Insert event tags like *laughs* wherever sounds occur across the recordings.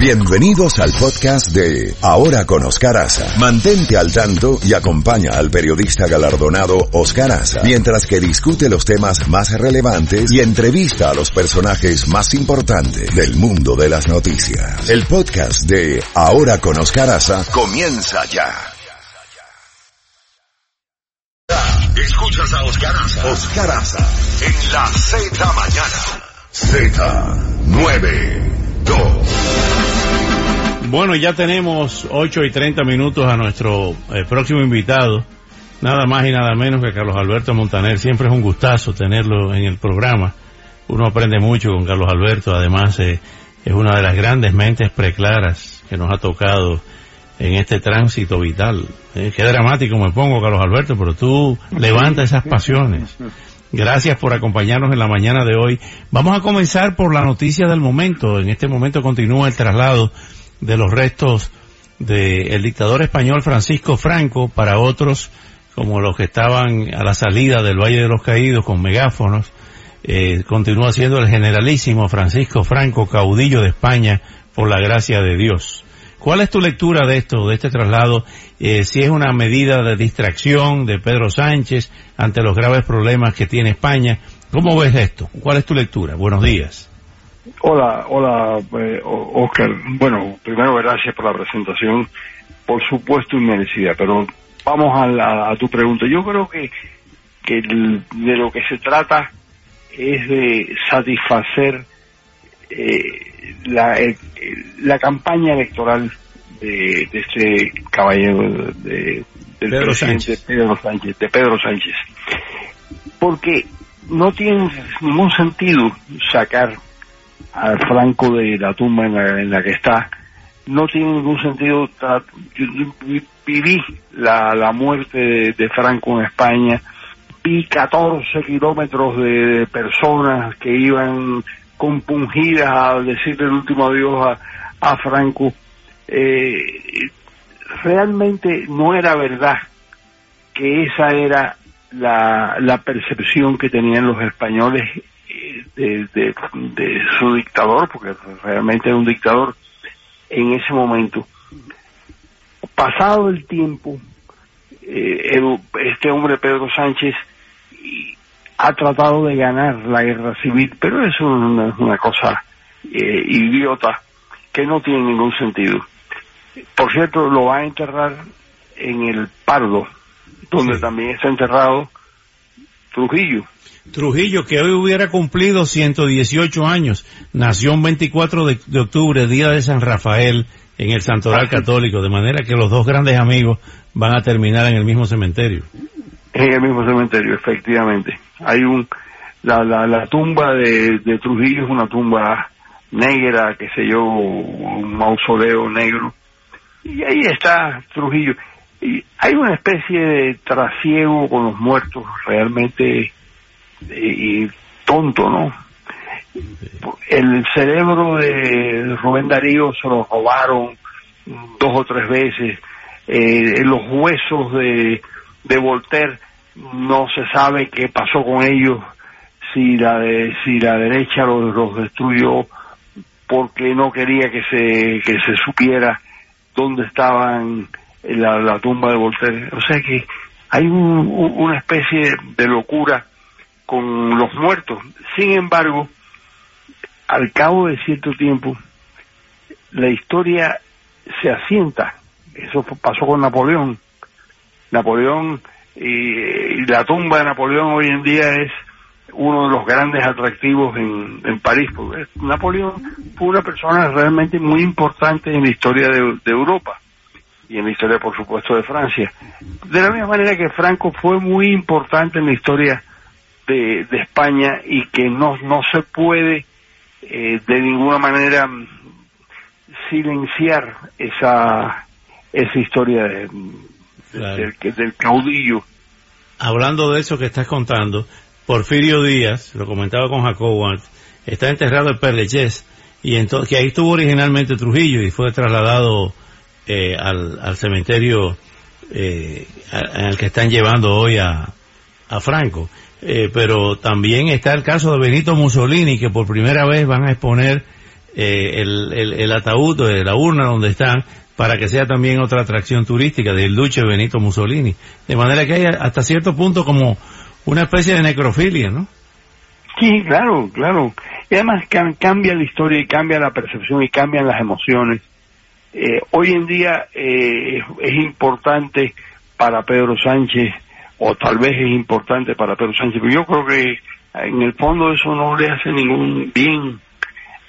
Bienvenidos al podcast de Ahora con Oscar Aza. Mantente al tanto y acompaña al periodista galardonado Oscar Aza mientras que discute los temas más relevantes y entrevista a los personajes más importantes del mundo de las noticias. El podcast de Ahora con Oscar Aza comienza ya. Escuchas a Oscar Aza. Oscar Aza en la Z mañana. Z92. Bueno, ya tenemos 8 y 30 minutos a nuestro eh, próximo invitado. Nada más y nada menos que Carlos Alberto Montaner. Siempre es un gustazo tenerlo en el programa. Uno aprende mucho con Carlos Alberto. Además, eh, es una de las grandes mentes preclaras que nos ha tocado en este tránsito vital. Eh, qué dramático me pongo, Carlos Alberto, pero tú levanta esas pasiones. Gracias por acompañarnos en la mañana de hoy. Vamos a comenzar por la noticia del momento. En este momento continúa el traslado de los restos del dictador español Francisco Franco para otros como los que estaban a la salida del Valle de los Caídos con megáfonos. Eh, continúa siendo el generalísimo Francisco Franco, caudillo de España, por la gracia de Dios. ¿Cuál es tu lectura de esto, de este traslado? Eh, si es una medida de distracción de Pedro Sánchez ante los graves problemas que tiene España. ¿Cómo ves esto? ¿Cuál es tu lectura? Buenos días. Hola, hola, eh, Oscar. Bueno, primero gracias por la presentación. Por supuesto, inmerecida, pero vamos a, a, tu pregunta. Yo creo que, que de lo que se trata es de satisfacer eh, la, la campaña electoral de, de este caballero de, del Pedro presidente Sánchez. Pedro Sánchez, de Pedro Sánchez. Porque no tiene ningún sentido sacar al Franco de la tumba en la, en la que está. No tiene ningún sentido. Yo, yo vi- viví la, la muerte de, Franco en España. Vi 14 kilómetros de, personas que iban compungidas a decirle el último adiós a, a Franco. Eh, realmente no era verdad que esa era la, la percepción que tenían los españoles de, de- de su dictador, porque realmente era un dictador en ese momento. Pasado el tiempo, eh, este hombre Pedro Sánchez ha tratado de ganar la guerra civil, pero es una, una cosa eh, idiota que no tiene ningún sentido. Por cierto, lo va a enterrar en el Pardo, donde Sí. también está enterrado Trujillo. Trujillo, que hoy hubiera cumplido 118 años, nació un 24 de, de octubre, día de San Rafael, en el Santoral Así. Católico, de manera que los dos grandes amigos van a terminar en el mismo cementerio. En el mismo cementerio, efectivamente. Hay un la, la, la tumba de, de Trujillo es una tumba negra, que sé yo, un mausoleo negro. Y ahí está Trujillo. Y hay una especie de trasiego con los muertos realmente eh, y tonto, ¿no? El cerebro de Rubén Darío se lo robaron dos o tres veces. Eh, los huesos de, de Voltaire no se sabe qué pasó con ellos, si la de, si la derecha los, los destruyó porque no quería que se que se supiera dónde estaban la, la tumba de Voltaire. O sea que hay un- un- una especie de locura con los muertos. Sin embargo, al cabo de cierto tiempo, la historia se asienta. Eso pasó con Napoleón. Napoleón y, la tumba de Napoleón hoy en día es uno de los grandes atractivos en, en París. Napoleón fue una persona realmente muy importante en la historia de Europa y en la historia, por supuesto, de Francia. De la misma manera que Franco fue muy importante en la historia de, de España y que no, no se puede eh, de ninguna manera mm, silenciar esa, esa historia de- Claro. del, del caudillo. Hablando de eso que estás contando, Porfirio Díaz, lo comentaba con Jacobo antes, está enterrado en Perlechés, y entonces, que ahí estuvo originalmente Trujillo y fue trasladado eh, al, al cementerio eh, a- en el que están llevando hoy a, a Franco. Eh, pero también está el caso de Benito Mussolini, que por primera vez van a exponer eh, el, el, ataúd de la urna donde están para que sea también otra atracción turística del Duce Benito Mussolini. De manera que hay hasta cierto punto como una especie de necrofilia, ¿no? Sí, claro, claro. Y además cambia la historia y cambia la percepción y cambian las emociones. Eh, hoy en día eh, es importante para Pedro Sánchez, o tal vez es importante para Pedro Sánchez, pero yo creo que en el fondo eso no le hace ningún bien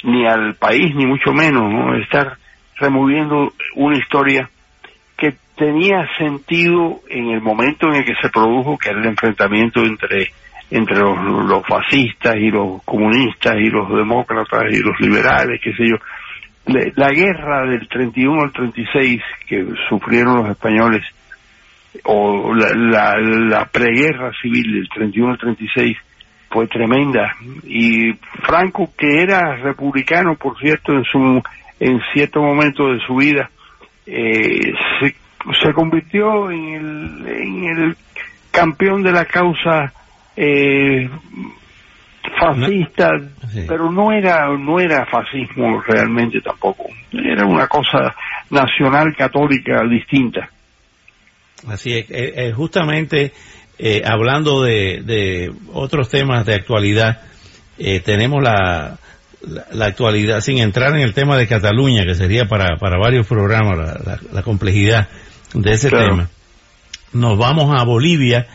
ni al país, ni mucho menos, ¿no? Estar removiendo una historia que tenía sentido en el momento en el que se produjo, que era el enfrentamiento entre entre los, fascistas y los comunistas y los demócratas y los liberales, qué sé yo. La guerra del 31 al 36 que sufrieron los españoles, o la, la, preguerra civil del 31 al 36, fue tremenda. Y Franco, que era republicano, por cierto, en su en cierto momento de su vida, eh, se, se convirtió en el, en el campeón de la causa eh, fascista, pero no era no era fascismo realmente tampoco. Era una cosa nacional católica distinta. Así es, eh, eh, justamente eh, hablando de, de, otros temas de actualidad, tenemos la, la, actualidad, sin entrar en el tema de Cataluña, que sería para, para varios programas la, complejidad de ese tema. Nos vamos a Bolivia,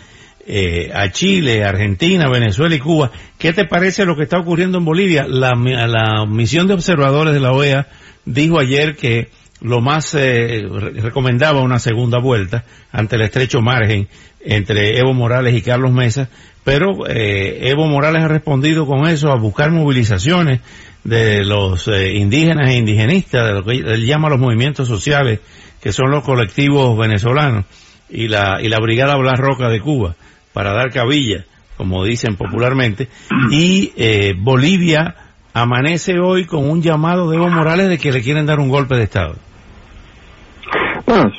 a Chile, Argentina, Venezuela y Cuba. ¿Qué te parece lo que está ocurriendo en Bolivia? La, la misión de observadores de la OEA dijo ayer que lo más eh, recomendaba una segunda vuelta ante el estrecho margen entre Evo Morales y Carlos Mesa, pero eh, Evo Morales ha respondido con eso a buscar movilizaciones de los eh, indígenas e indigenistas, de lo que él llama los movimientos sociales, que son los colectivos venezolanos, y la, y la Brigada Blas Roca de Cuba, para dar cabilla, como dicen popularmente, y Bolivia amanece hoy con un llamado de Evo Morales de que le quieren dar un golpe de Estado. Bueno,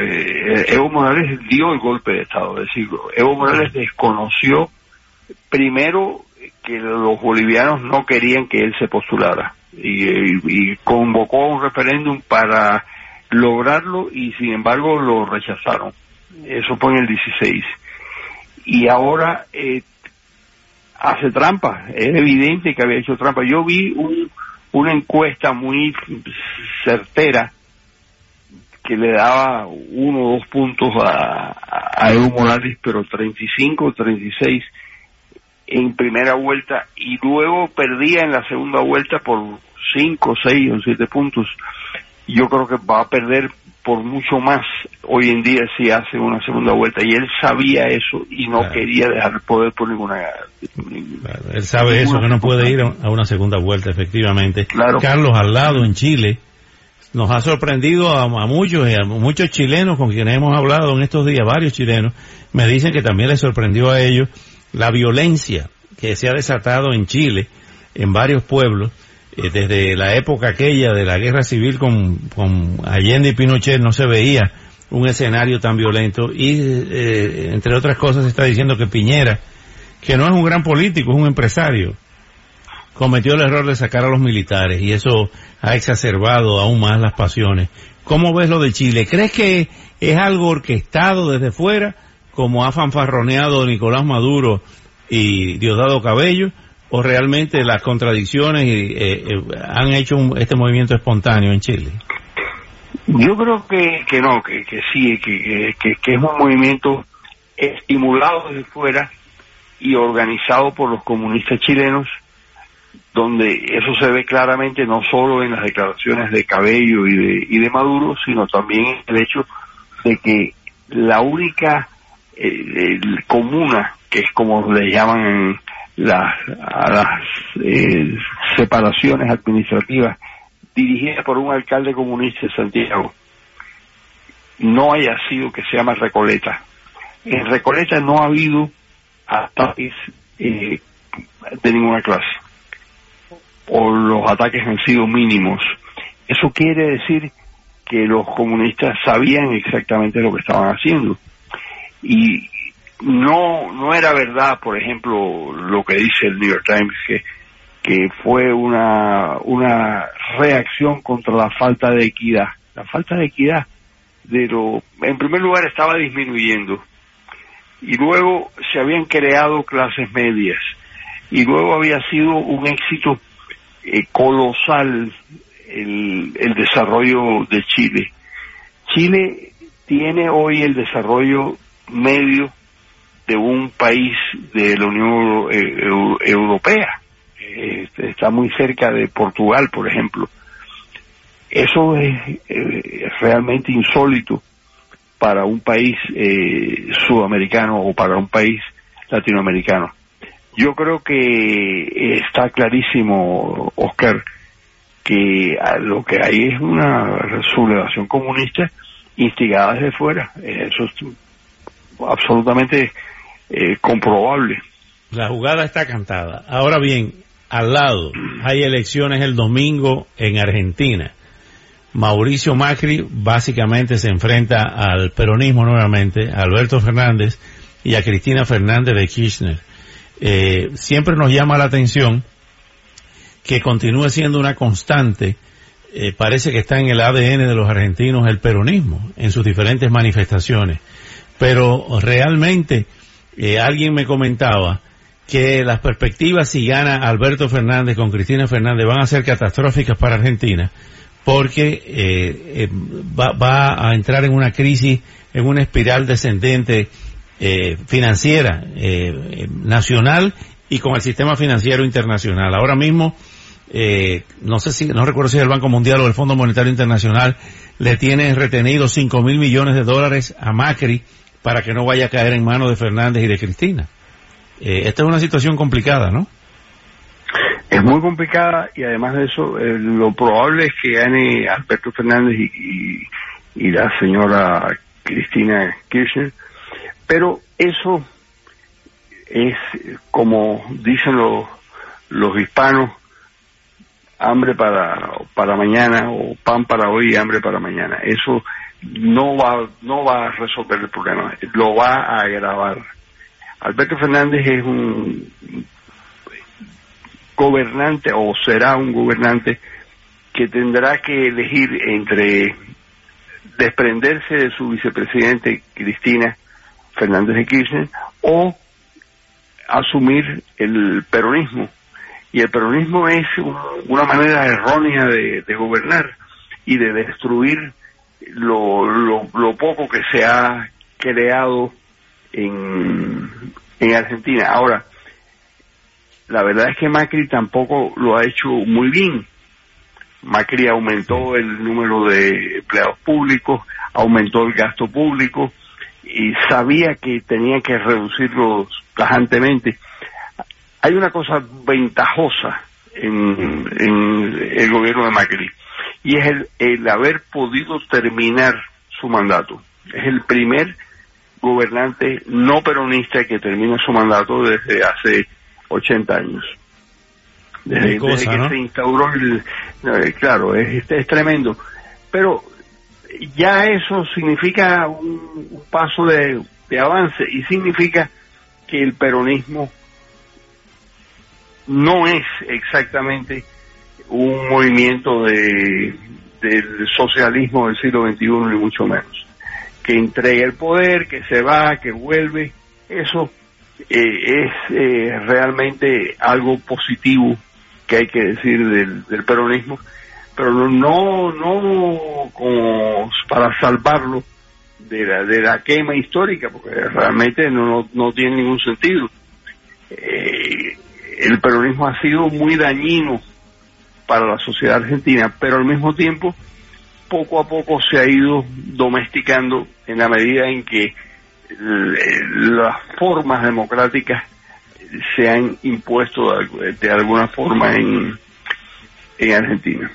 eh, Evo Morales dio el golpe de Estado, es decir, Evo Morales desconoció primero que los bolivianos no querían que él se postulara y, convocó un referéndum para lograrlo y sin embargo lo rechazaron. Eso fue en el 16. Y ahora eh, hace trampa, es evidente que había hecho trampa. Yo vi una encuesta muy certera que le daba uno o dos puntos a, a Evo Morales, pero 35 o 36 en primera vuelta y luego perdía en la segunda vuelta por 5, 6 o 7 puntos. Yo creo que va a perder por mucho más hoy en día si hace una segunda vuelta. Y él sabía eso y no quería dejar el poder por ninguna él sabe eso que no puede ir a una segunda vuelta efectivamente. Carlos al lado en Chile nos ha sorprendido a, muchos, a muchos chilenos con quienes hemos hablado en estos días, varios chilenos, me dicen que también les sorprendió a ellos la violencia que se ha desatado en Chile, en varios pueblos, eh, desde la época aquella de la guerra civil con, Allende y Pinochet no se veía un escenario tan violento y eh, entre otras cosas se está diciendo que Piñera, que no es un gran político, es un empresario, cometió el error de sacar a los militares y eso ha exacerbado aún más las pasiones. ¿Cómo ves lo de Chile? ¿Crees que es algo orquestado desde fuera, como ha fanfarroneado Nicolás Maduro y Diosdado Cabello, o realmente las contradicciones eh, eh, han hecho este movimiento espontáneo en Chile? Yo creo que, que no, que, que sí, que, que es un movimiento estimulado desde fuera y organizado por los comunistas chilenos donde eso se ve claramente no solo en las declaraciones de Cabello y de, y de Maduro, sino también en el hecho de que la única eh, comuna, que es como le llaman las, eh, separaciones administrativas, dirigida por un alcalde comunista de Santiago, no haya sido que se llama Recoleta. En Recoleta no ha habido ataques eh, de ninguna clase o los ataques han sido mínimos. Eso quiere decir que los comunistas sabían exactamente lo que estaban haciendo. Y no, no era verdad, por ejemplo, lo que dice el New York Times, que, que fue una, una reacción contra la falta de equidad. La falta de equidad de lo, en primer lugar estaba disminuyendo y luego se habían creado clases medias y luego había sido un éxito eh, colosal el, el desarrollo de Chile. Chile tiene hoy el desarrollo medio de un país de la Unión eh, Europea. Eh, está muy cerca de Portugal, por ejemplo. Eso es eh, realmente insólito para un país sudamericano o para un país latinoamericano. Yo creo que está clarísimo, Oscar, que lo que hay es una sublevación comunista instigada desde fuera. Eso es absolutamente eh, comprobable. La jugada está cantada. Ahora bien, al lado hay elecciones el domingo en Argentina. Mauricio Macri básicamente se enfrenta al peronismo nuevamente, a Alberto Fernández y a Cristina Fernández de Kirchner. Eh, siempre nos llama la atención que continúe siendo una constante, eh, parece que está en el ADN de los argentinos el peronismo en sus diferentes manifestaciones. Pero realmente eh, alguien me comentaba que las perspectivas si gana Alberto Fernández con Cristina Fernández van a ser catastróficas para Argentina porque eh, eh, va, a entrar en una crisis, en una espiral descendente financiera nacional y con el sistema financiero internacional. Ahora mismo, no sé si, no recuerdo si el Banco Mundial o el Fondo Monetario Internacional le tiene retenido 5 mil millones de dólares a Macri para que no vaya a caer en manos de Fernández y de Cristina. Eh, esta es una situación complicada, ¿no? Es muy complicada y además de eso, eh, lo probable es que gane Alberto Fernández y, la señora Cristina Kirchner, pero eso es, como dicen los, los hispanos, hambre para, para mañana o pan para hoy y hambre para mañana. Eso no va, no va a resolver el problema, lo va a agravar. Alberto Fernández es un gobernante o será un gobernante que tendrá que elegir entre desprenderse de su vicepresidente Cristina Fernández de Kirchner o asumir el peronismo. Y el peronismo es una manera errónea de, de gobernar y de destruir lo, lo, poco que se ha creado en, en Argentina. Ahora, la verdad es que Macri tampoco lo ha hecho muy bien. Macri aumentó el número de empleados públicos, aumentó el gasto público y sabía que tenía que reducirlos tajantemente. Hay una cosa ventajosa en, en el gobierno de Macri y es el, el haber podido terminar su mandato. Es el primer gobernante no peronista que termina su mandato desde hace 80 años. Desde, que se instauró el... Eh, claro, es, es, tremendo. Pero ya eso significa un, paso de, de avance y significa que el peronismo no es exactamente un movimiento de, del socialismo del siglo XXI, ni mucho menos. Que entrega el poder, que se va, que vuelve, eso eh, es eh, realmente algo positivo que hay que decir del, peronismo, pero no, no como para salvarlo de la, de la quema histórica, porque realmente no, no, tiene ningún sentido. Eh, el peronismo ha sido muy dañino para la sociedad argentina, pero al mismo tiempo poco a poco se ha ido domesticando en la medida en que las formas democráticas se han impuesto de, alguna forma en, en Argentina.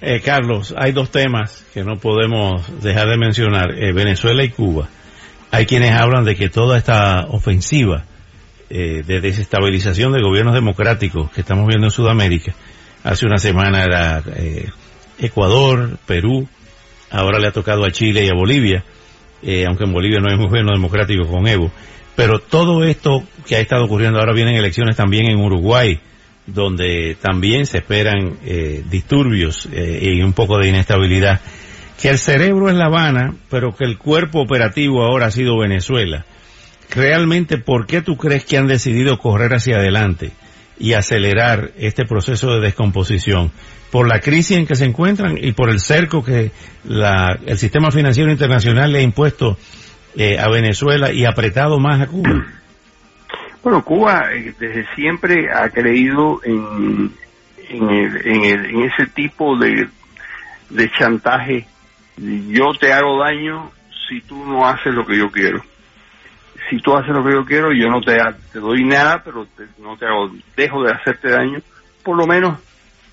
Eh, Carlos, hay dos temas que no podemos dejar de mencionar, eh, Venezuela y Cuba. Hay quienes hablan de que toda esta ofensiva eh, de desestabilización de gobiernos democráticos que estamos viendo en Sudamérica Hace una semana era eh, Ecuador, Perú, ahora le ha tocado a Chile y a Bolivia, eh, aunque en Bolivia no hay un gobierno democrático con Evo. Pero todo esto que ha estado ocurriendo ahora vienen elecciones también en Uruguay, donde también se esperan eh, disturbios eh, y un poco de inestabilidad, que el cerebro es La Habana, pero que el cuerpo operativo ahora ha sido Venezuela. Realmente, ¿por qué tú crees que han decidido correr hacia adelante y acelerar este proceso de descomposición? ¿Por la crisis en que se encuentran y por el cerco que la, el sistema financiero internacional le ha impuesto eh, a Venezuela y apretado más a Cuba? Bueno, Cuba eh, desde siempre ha creído en, en, en, ese tipo de, de chantaje. Yo te hago daño si tú no haces lo que yo quiero. Si tú haces lo que yo quiero, yo no te, te doy nada, pero no te hago, dejo de hacerte daño. Por lo menos,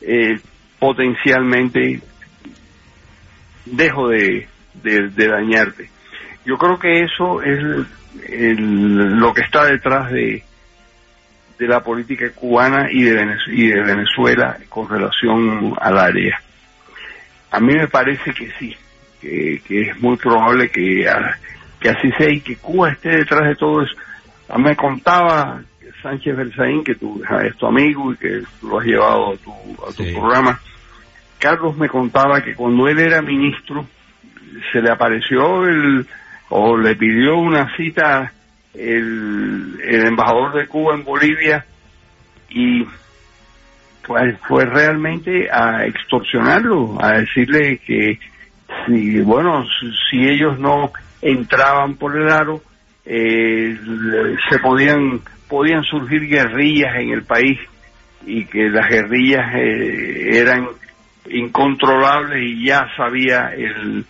eh, potencialmente, dejo de, de dañarte. Yo creo que eso es lo que está detrás de, de la política cubana y de, Venezuela, con relación al área. A mí me parece que sí, que, es muy probable que, que así sea y que Cuba esté detrás de todo eso. A mí me contaba Sánchez Berzaín, que tú es tu amigo y que lo has llevado a tu, a tu programa. Carlos me contaba que cuando él era ministro, se le apareció el, o le pidió una cita el, el embajador de Cuba en Bolivia y pues fue realmente a extorsionarlo, a decirle que si, bueno, si ellos no entraban por el aro, eh, se podían, podían surgir guerrillas en el país y que las guerrillas eh, eran incontrolables y ya sabía el,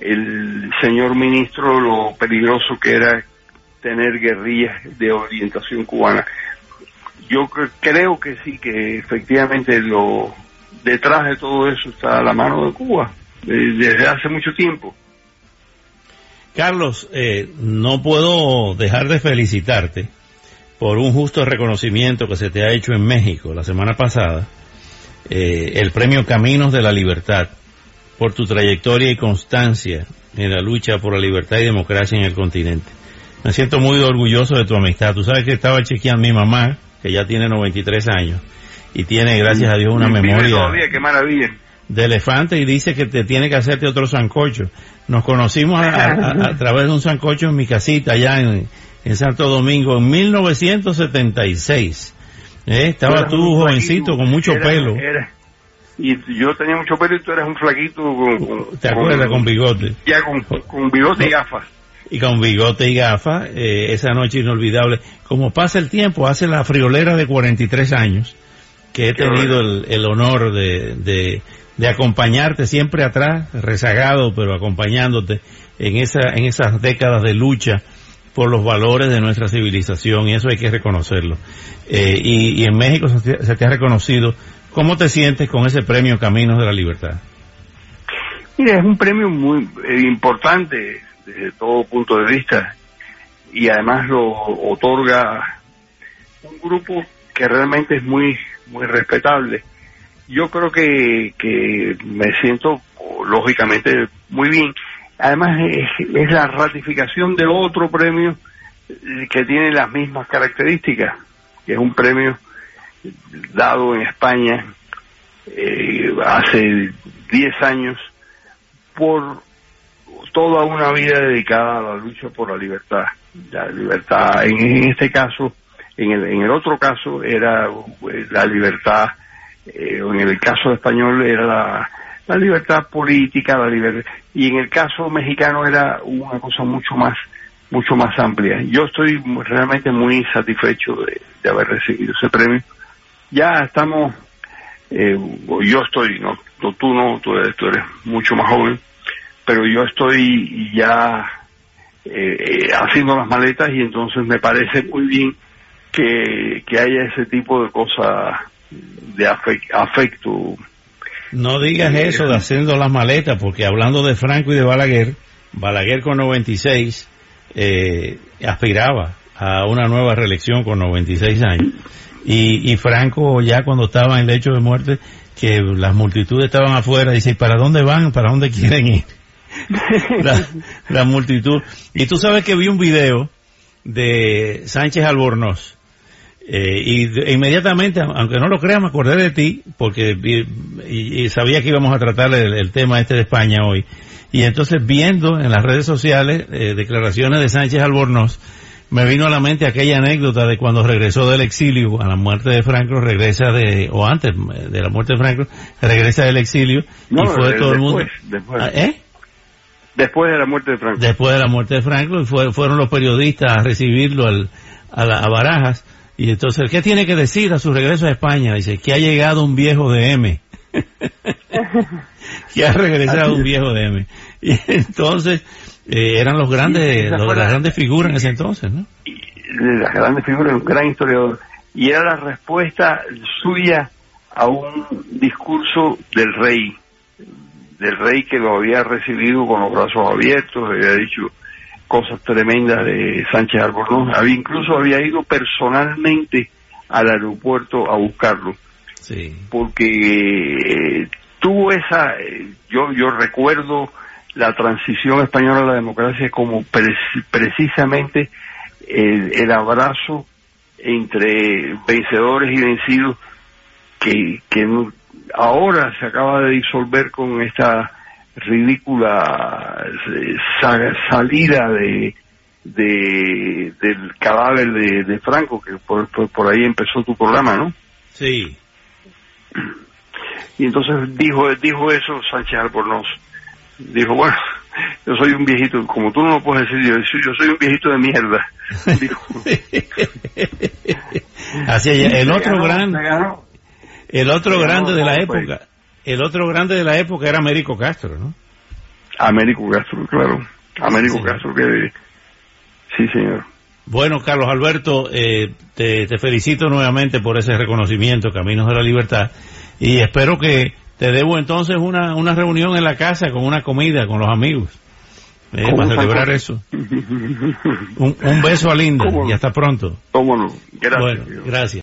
el señor ministro lo peligroso que era tener guerrillas de orientación cubana. Yo creo que sí, que efectivamente lo detrás de todo eso está la mano de Cuba desde hace mucho tiempo. Carlos, eh, no puedo dejar de felicitarte por un justo reconocimiento que se te ha hecho en México la semana pasada, eh, el premio Caminos de la Libertad por tu trayectoria y constancia en la lucha por la libertad y democracia en el continente. Me siento muy orgulloso de tu amistad. Tú sabes que estaba chequeando mi mamá, que ya tiene 93 años, y tiene, gracias a Dios, una memoria qué maravilla. De elefante y dice que te tiene que hacerte otro sancocho. Nos conocimos a, través de un sancocho en mi casita allá en, Santo Domingo en 1976. ¿Eh? Estaba tú jovencito con mucho pelo y yo tenía mucho pelo y tú eras un flaquito con, ¿Te acuerdas? Con, bigote. Ya con, con bigote y gafas. Y con bigote y gafas, eh, esa noche inolvidable. Como pasa el tiempo, hace la friolera de 43 años, que he tenido el, el, honor de, de, de, acompañarte siempre atrás, rezagado, pero acompañándote en, esa, en esas décadas de lucha por los valores de nuestra civilización, y eso hay que reconocerlo. Eh, y, y, en México se se te ha reconocido ¿Cómo te sientes con ese premio Caminos de la Libertad? Mira, es un premio muy eh, importante desde todo punto de vista y además lo otorga un grupo que realmente es muy muy respetable. Yo creo que, que me siento lógicamente muy bien. Además es, es la ratificación de otro premio eh, que tiene las mismas características, que es un premio dado en España eh, hace 10 años por toda una vida dedicada a la lucha por la libertad. La libertad, en, este caso, en el, en el otro caso era eh, la libertad, eh, en el caso español era la, libertad política, la libertad, y en el caso mexicano era una cosa mucho más mucho más amplia. Yo estoy realmente muy satisfecho de haber recibido ese premio ya estamos, eh, yo estoy, no, tú no, tú eres, mucho más joven, pero yo estoy ya eh, eh, haciendo las maletas y entonces me parece muy bien que, que haya ese tipo de cosas de afecto. No digas eso de haciendo las maletas, porque hablando de Franco y de Balaguer, Balaguer con 96 eh, aspiraba a una nueva reelección con 96 años. Y, y Franco ya cuando estaba en el lecho de muerte, que las multitudes estaban afuera, dice, ¿para dónde van? ¿Para dónde quieren ir? *laughs* la, multitud. Y tú sabes que vi un video de Sánchez Albornoz, Eh, y inmediatamente, aunque no lo crea, me acordé de ti, porque y, sabía que íbamos a tratar el, tema este de España hoy. Y entonces viendo en las redes sociales eh, declaraciones de Sánchez Albornoz, me vino a la mente aquella anécdota de cuando regresó del exilio a la muerte de Franco, regresa de, o antes de la muerte de Franco, regresa del exilio y fue todo el mundo. Después. Ah, ¿Eh? Después de la muerte de Franco. Después de la muerte de Franco, y fueron los periodistas a recibirlo al, a, a Barajas. Y entonces, ¿qué tiene que decir a su regreso a España? Dice que ha llegado un viejo de M. *laughs* que ha regresado un viejo de M. Y entonces, eh, eran los grandes, las grandes figuras en ese entonces, ¿no? Las grandes figuras, un gran historiador. Y era la respuesta suya a un discurso del rey, del rey que lo había recibido con los brazos abiertos, había dicho cosas tremendas de Sánchez Albornoz, había, incluso había ido personalmente al aeropuerto a buscarlo, sí. porque eh, tuvo esa, eh, yo, yo recuerdo la transición española a la democracia como precisamente el, abrazo entre vencedores y vencidos que, que ahora se acaba de disolver con esta ridícula eh, salida de, de del cadáver de, Franco que por, por, ahí empezó tu programa no sí. Y entonces dijo dijo eso Sánchez Albornoz. Dijo, bueno, yo soy un viejito, como tú no lo puedes decir, yo, yo soy un viejito de mierda. *laughs* Así el otro grande, el otro grande de la época, el otro grande de la época era Américo Castro, ¿no? Américo Castro, claro. Américo Castro, que sí, señor. Bueno, Carlos Alberto, eh, te, te felicito nuevamente por ese reconocimiento, Caminos de la Libertad, y espero que te debo entonces una, una reunión en la casa con una comida con los amigos. Eh, para celebrar eso. *laughs* un, un, beso a Linda y hasta pronto. Cómo no. Gracias. Bueno, gracias.